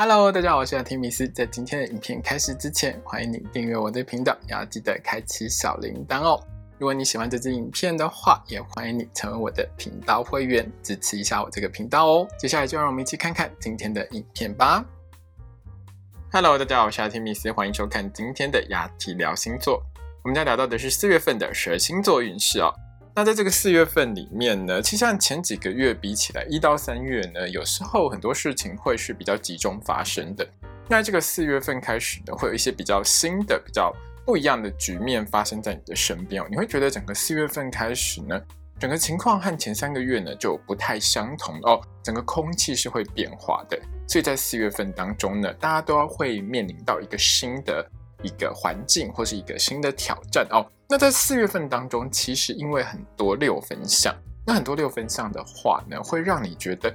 Hello，大家好，我是阿提米斯。在今天的影片开始之前，欢迎你订阅我的频道，也要记得开启小铃铛哦。如果你喜欢这支影片的话，也欢迎你成为我的频道会员，支持一下我这个频道哦。接下来就让我们一起看看今天的影片吧。Hello，大家好，我是阿提米斯，欢迎收看今天的雅提聊星座。我们将聊到的是四月份的十二星座运势哦。那在这个四月份里面呢，其实像前几个月比起来，一到三月呢，有时候很多事情会是比较集中发生的。那这个四月份开始呢，会有一些比较新的、比较不一样的局面发生在你的身边哦。你会觉得整个四月份开始呢，整个情况和前三个月呢就不太相同哦，整个空气是会变化的。所以在四月份当中呢，大家都要会面临到一个新的。一个环境或是一个新的挑战哦。那在四月份当中，其实因为很多六分相，那很多六分相的话呢，会让你觉得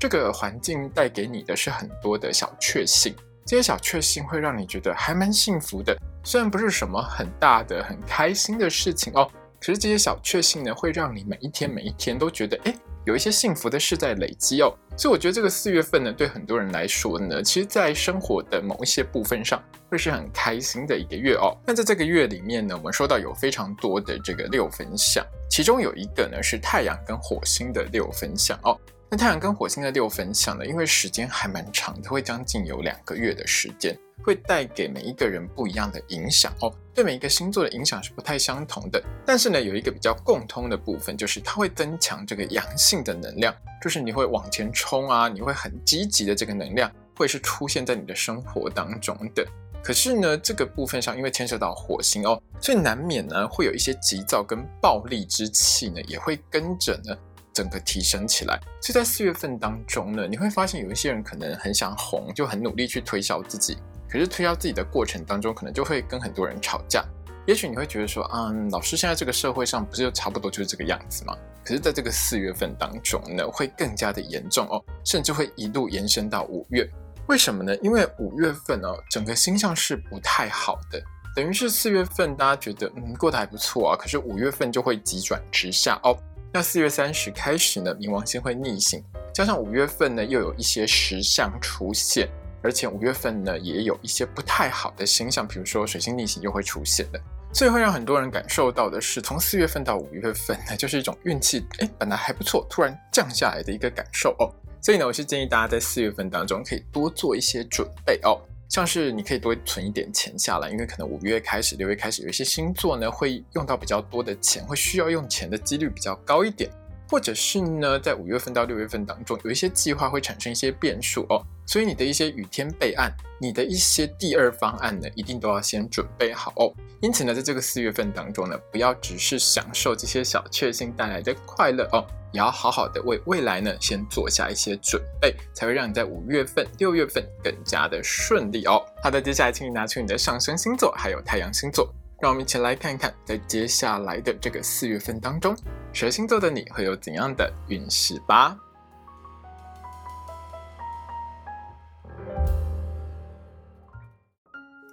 这个环境带给你的是很多的小确幸。这些小确幸会让你觉得还蛮幸福的，虽然不是什么很大的、很开心的事情哦，可是这些小确幸呢，会让你每一天每一天都觉得哎。有一些幸福的事在累积哦，所以我觉得这个四月份呢，对很多人来说呢，其实，在生活的某一些部分上，会是很开心的一个月哦。那在这个月里面呢，我们说到有非常多的这个六分相，其中有一个呢是太阳跟火星的六分相哦。那太阳跟火星的六分相呢，因为时间还蛮长的，会将近有两个月的时间。会带给每一个人不一样的影响哦，对每一个星座的影响是不太相同的。但是呢，有一个比较共通的部分，就是它会增强这个阳性的能量，就是你会往前冲啊，你会很积极的这个能量，会是出现在你的生活当中的。可是呢，这个部分上因为牵涉到火星哦，所以难免呢会有一些急躁跟暴力之气呢，也会跟着呢整个提升起来。所以在四月份当中呢，你会发现有一些人可能很想红，就很努力去推销自己。可是推销自己的过程当中，可能就会跟很多人吵架。也许你会觉得说，嗯，老师现在这个社会上不是就差不多就是这个样子吗？可是在这个四月份当中呢，会更加的严重哦，甚至会一路延伸到五月。为什么呢？因为五月份哦，整个星象是不太好的，等于是四月份大家觉得嗯过得还不错啊，可是五月份就会急转直下哦。那四月三十开始呢，冥王星会逆行，加上五月份呢又有一些石象出现。而且五月份呢，也有一些不太好的星象，比如说水星逆行又会出现的，所以会让很多人感受到的是，从四月份到五月份呢，就是一种运气哎本来还不错，突然降下来的一个感受哦。所以呢，我是建议大家在四月份当中可以多做一些准备哦，像是你可以多存一点钱下来，因为可能五月开始、六月开始有一些星座呢会用到比较多的钱，会需要用钱的几率比较高一点。或者是呢，在五月份到六月份当中，有一些计划会产生一些变数哦，所以你的一些雨天备案，你的一些第二方案呢，一定都要先准备好哦。因此呢，在这个四月份当中呢，不要只是享受这些小确幸带来的快乐哦，也要好好的为未来呢，先做下一些准备，才会让你在五月份、六月份更加的顺利哦。好的，接下来请你拿出你的上升星座还有太阳星座。让我们一起来看一看，在接下来的这个四月份当中，蛇星座的你会有怎样的运势吧。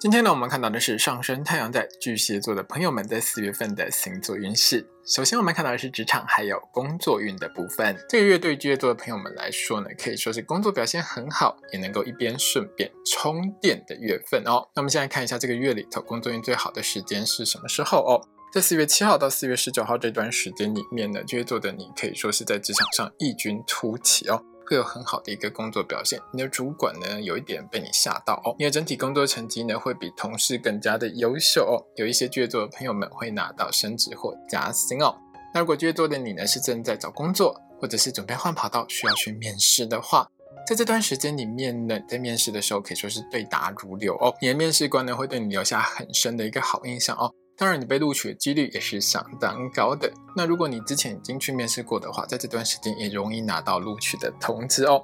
今天呢，我们看到的是上升太阳在巨蟹座的朋友们在四月份的星座运势。首先，我们看到的是职场还有工作运的部分。这个月对巨蟹座的朋友们来说呢，可以说是工作表现很好，也能够一边顺便充电的月份哦。那我们现在看一下这个月里头工作运最好的时间是什么时候哦？在四月七号到四月十九号这段时间里面呢，巨蟹座的你可以说是在职场上异军突起哦。会有很好的一个工作表现，你的主管呢有一点被你吓到哦，你的整体工作成绩呢会比同事更加的优秀哦，有一些巨蟹座的朋友们会拿到升职或加薪哦。那如果巨蟹座的你呢是正在找工作，或者是准备换跑道需要去面试的话，在这段时间里面呢，在面试的时候可以说是对答如流哦，你的面试官呢会对你留下很深的一个好印象哦。当然，你被录取的几率也是相当高的。那如果你之前已经去面试过的话，在这段时间也容易拿到录取的通知哦。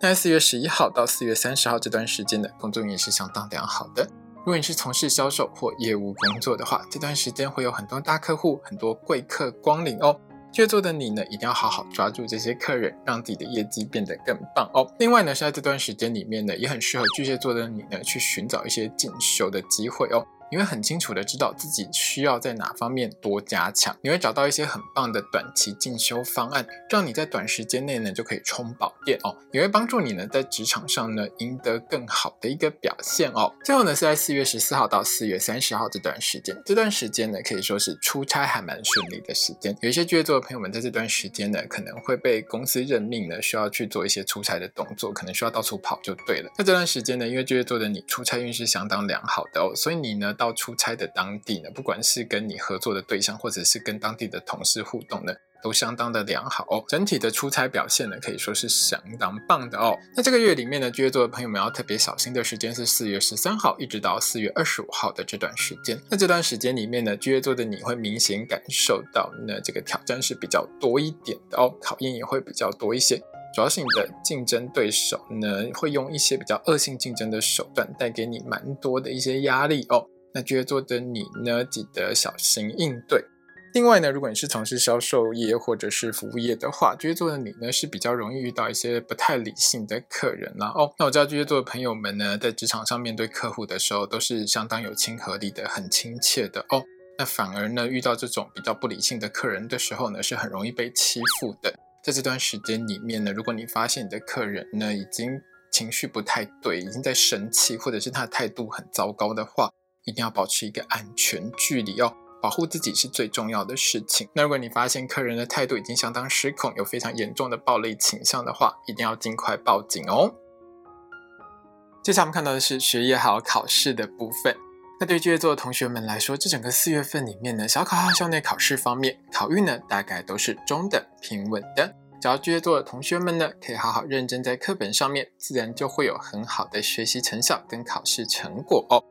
那四月十一号到四月三十号这段时间的工作运也是相当良好的。如果你是从事销售或业务工作的话，这段时间会有很多大客户、很多贵客光临哦。巨蟹座的你呢，一定要好好抓住这些客人，让自己的业绩变得更棒哦。另外呢，是在这段时间里面呢，也很适合巨蟹座的你呢，去寻找一些进修的机会哦。你会很清楚的知道自己需要在哪方面多加强，你会找到一些很棒的短期进修方案，让你在短时间内呢就可以充饱电哦，也会帮助你呢在职场上呢赢得更好的一个表现哦。最后呢是在四月十四号到四月三十号这段时间，这段时间呢可以说是出差还蛮顺利的时间，有一些巨蟹座的朋友们在这段时间呢可能会被公司任命呢需要去做一些出差的动作，可能需要到处跑就对了。那这段时间呢，因为巨蟹座的你出差运势相当良好的哦，所以你呢到出差的当地呢，不管是跟你合作的对象，或者是跟当地的同事互动呢，都相当的良好哦。整体的出差表现呢，可以说是相当棒的哦。那这个月里面呢，巨蟹座的朋友们要特别小心的时间是四月十三号一直到四月二十五号的这段时间。那这段时间里面呢，巨蟹座的你会明显感受到呢，这个挑战是比较多一点的哦，考验也会比较多一些。主要是你的竞争对手呢，会用一些比较恶性竞争的手段，带给你蛮多的一些压力哦。那巨蟹座的你呢，记得小心应对。另外呢，如果你是从事销售业或者是服务业的话，巨蟹座的你呢，是比较容易遇到一些不太理性的客人啦。哦。那我知道巨蟹座的朋友们呢，在职场上面对客户的时候，都是相当有亲和力的，很亲切的哦。那反而呢，遇到这种比较不理性的客人的时候呢，是很容易被欺负的。在这段时间里面呢，如果你发现你的客人呢已经情绪不太对，已经在生气，或者是他的态度很糟糕的话，一定要保持一个安全距离哦，保护自己是最重要的事情。那如果你发现客人的态度已经相当失控，有非常严重的暴力倾向的话，一定要尽快报警哦。接下来我们看到的是学业还有考试的部分。那对巨蟹座的同学们来说，这整个四月份里面呢，小考和校内考试方面，考运呢大概都是中等平稳的。只要巨蟹座的同学们呢，可以好好认真在课本上面，自然就会有很好的学习成效跟考试成果哦。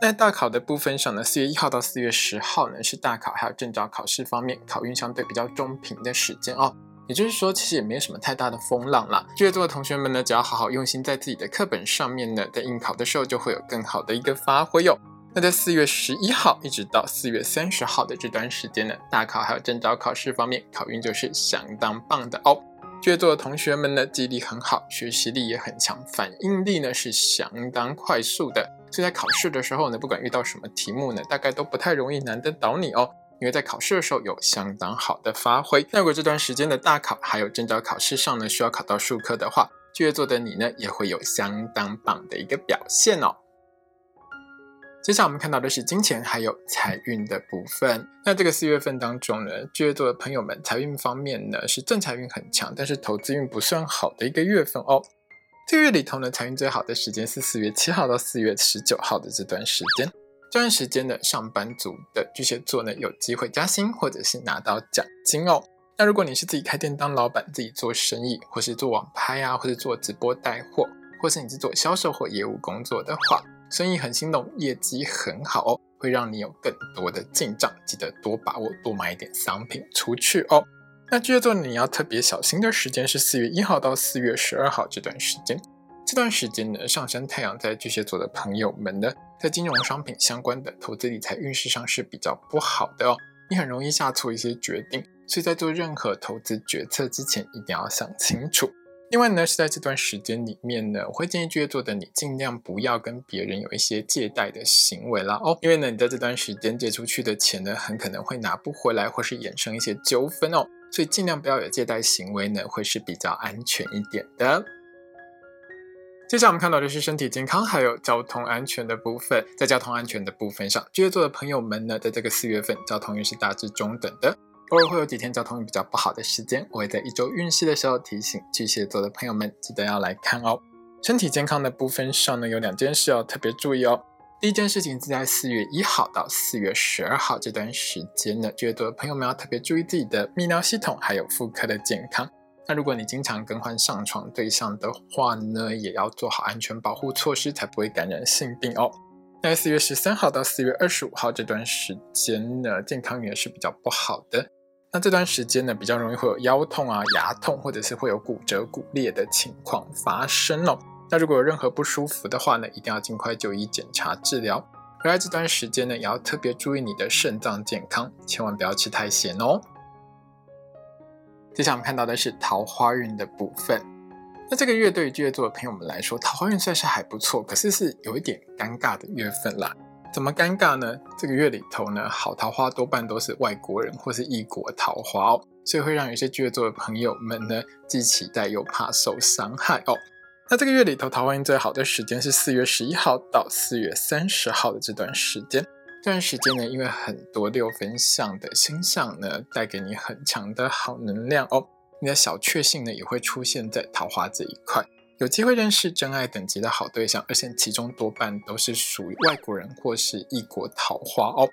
那大考的部分上呢，四月一号到四月十号呢是大考还有证照考试方面考运相对比较中平的时间哦。也就是说，其实也没有什么太大的风浪啦。巨蟹座的同学们呢，只要好好用心在自己的课本上面呢，在应考的时候就会有更好的一个发挥哟。那在四月十一号一直到四月三十号的这段时间呢，大考还有证照考试方面，考运就是相当棒的哦。巨蟹座的同学们呢，记忆力很好，学习力也很强，反应力呢是相当快速的，所以在考试的时候呢，不管遇到什么题目呢，大概都不太容易难得倒你哦，因为在考试的时候有相当好的发挥。那如果这段时间的大考还有证照考试上呢，需要考到数科的话，巨蟹座的你呢，也会有相当棒的一个表现哦。接下来我们看到的是金钱还有财运的部分。那这个四月份当中呢，巨蟹座的朋友们财运方面呢是正财运很强，但是投资运不算好的一个月份哦。这个月里头呢，财运最好的时间是四月七号到四月十九号的这段时间。这段时间呢，上班族的巨蟹座呢有机会加薪或者是拿到奖金哦。那如果你是自己开店当老板，自己做生意，或是做网拍啊，或是做直播带货，或是你是做销售或业务工作的话。生意很兴隆，业绩很好哦，会让你有更多的进账，记得多把握，多买一点商品出去哦。那巨蟹座你要特别小心的时间是四月一号到四月十二号这段时间。这段时间呢，上升太阳在巨蟹座的朋友们呢，在金融商品相关的投资理财运势上是比较不好的哦。你很容易下错一些决定，所以在做任何投资决策之前，一定要想清楚。另外呢，是在这段时间里面呢，我会建议巨蟹座的你尽量不要跟别人有一些借贷的行为啦哦，因为呢，你在这段时间借出去的钱呢，很可能会拿不回来，或是衍生一些纠纷哦，所以尽量不要有借贷行为呢，会是比较安全一点的。接下来我们看到的是身体健康还有交通安全的部分，在交通安全的部分上，巨蟹座的朋友们呢，在这个四月份，交通运是大致中等的。偶尔会有几天交通比较不好的时间，我会在一周运势的时候提醒巨蟹座的朋友们，记得要来看哦。身体健康的部分上呢，有两件事要特别注意哦。第一件事情是在四月一号到四月十二号这段时间呢，巨蟹座的朋友们要特别注意自己的泌尿系统还有妇科的健康。那如果你经常更换上床对象的话呢，也要做好安全保护措施，才不会感染性病哦。在四月十三号到四月二十五号这段时间呢，健康也是比较不好的。那这段时间呢，比较容易会有腰痛啊、牙痛，或者是会有骨折、骨裂的情况发生哦。那如果有任何不舒服的话呢，一定要尽快就医检查治疗。而在这段时间呢，也要特别注意你的肾脏健康，千万不要吃太咸哦。接下来我们看到的是桃花运的部分。那这个月对于巨蟹座的朋友们来说，桃花运算是还不错，可是是有一点尴尬的月份啦。怎么尴尬呢？这个月里头呢，好桃花多半都是外国人或是异国桃花哦，所以会让有些巨蟹座的朋友们呢，既期待又怕受伤害哦。那这个月里头，桃花运最好的时间是四月十一号到四月三十号的这段时间。这段时间呢，因为很多六分相的星象呢，带给你很强的好能量哦。你的小确幸呢，也会出现在桃花这一块，有机会认识真爱等级的好对象，而且其中多半都是属于外国人或是异国桃花哦。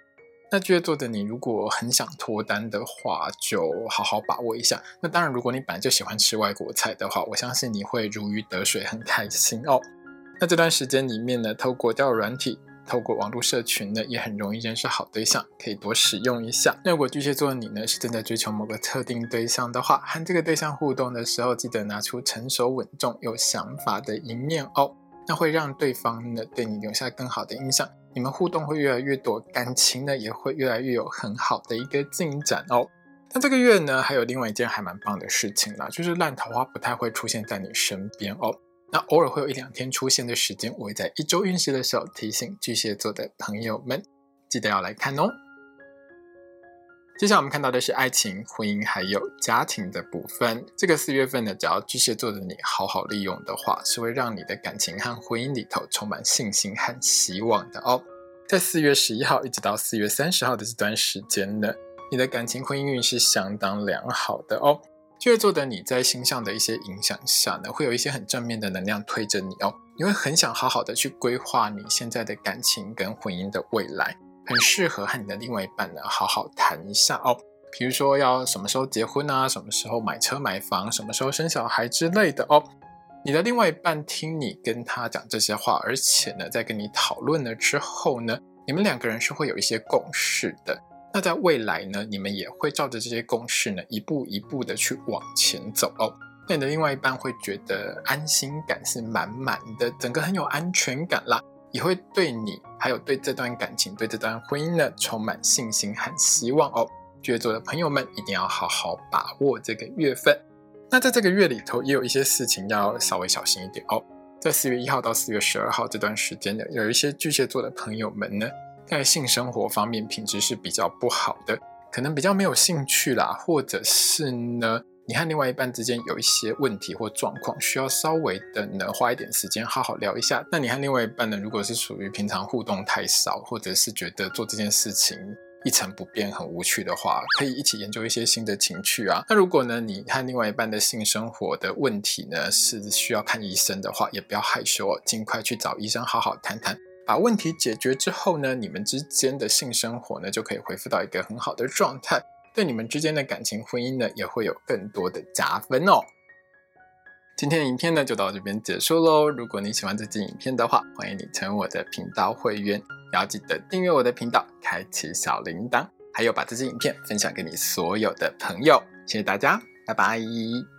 那巨蟹座的你，如果很想脱单的话，就好好把握一下。那当然，如果你本来就喜欢吃外国菜的话，我相信你会如鱼得水，很开心哦。那这段时间里面呢，透过交友软体、透过网络社群呢，也很容易认识好对象，可以多使用一下。那如果巨蟹座的你呢，是正在追求某个特定对象的话，和这个对象互动的时候，记得拿出成熟稳重、有想法的一面哦，那会让对方呢对你留下更好的印象。你们互动会越来越多，感情呢也会越来越有很好的一个进展哦。那这个月呢，还有另外一件还蛮棒的事情啦，就是烂桃花不太会出现在你身边哦。那偶尔会有一两天出现的时间，我会在一周运势的时候提醒巨蟹座的朋友们，记得要来看哦。接下来我们看到的是爱情、婚姻还有家庭的部分。这个四月份呢，只要巨蟹座的你好好利用的话，是会让你的感情和婚姻里头充满信心和希望的哦。在四月十一号一直到四月三十号的这段时间呢，你的感情婚姻运是相当良好的哦。巨蟹座的你在星象的一些影响下呢，会有一些很正面的能量推着你哦，你会很想好好的去规划你现在的感情跟婚姻的未来。很适合和你的另外一半呢好好谈一下哦，比如说要什么时候结婚啊，什么时候买车买房，什么时候生小孩之类的哦。你的另外一半听你跟他讲这些话，而且呢，在跟你讨论了之后呢，你们两个人是会有一些共识的。那在未来呢，你们也会照着这些共识呢，一步一步的去往前走哦。那你的另外一半会觉得安心感是满满的，整个很有安全感啦。也会对你，还有对这段感情、对这段婚姻呢，充满信心和希望哦。巨蟹座的朋友们一定要好好把握这个月份。那在这个月里头，也有一些事情要稍微小心一点哦。在四月一号到四月十二号这段时间呢，有一些巨蟹座的朋友们呢，在性生活方面品质是比较不好的，可能比较没有兴趣啦，或者是呢。你和另外一半之间有一些问题或状况，需要稍微的呢花一点时间好好聊一下。那你和另外一半呢，如果是属于平常互动太少，或者是觉得做这件事情一成不变很无趣的话，可以一起研究一些新的情趣啊。那如果呢你和另外一半的性生活的问题呢是需要看医生的话，也不要害羞哦，尽快去找医生好好谈谈。把问题解决之后呢，你们之间的性生活呢就可以恢复到一个很好的状态。对你们之间的感情婚姻呢，也会有更多的加分哦。今天的影片呢，就到这边结束喽。如果你喜欢这支影片的话，欢迎你成为我的频道会员，也要记得订阅我的频道，开启小铃铛，还有把这支影片分享给你所有的朋友。谢谢大家，拜拜。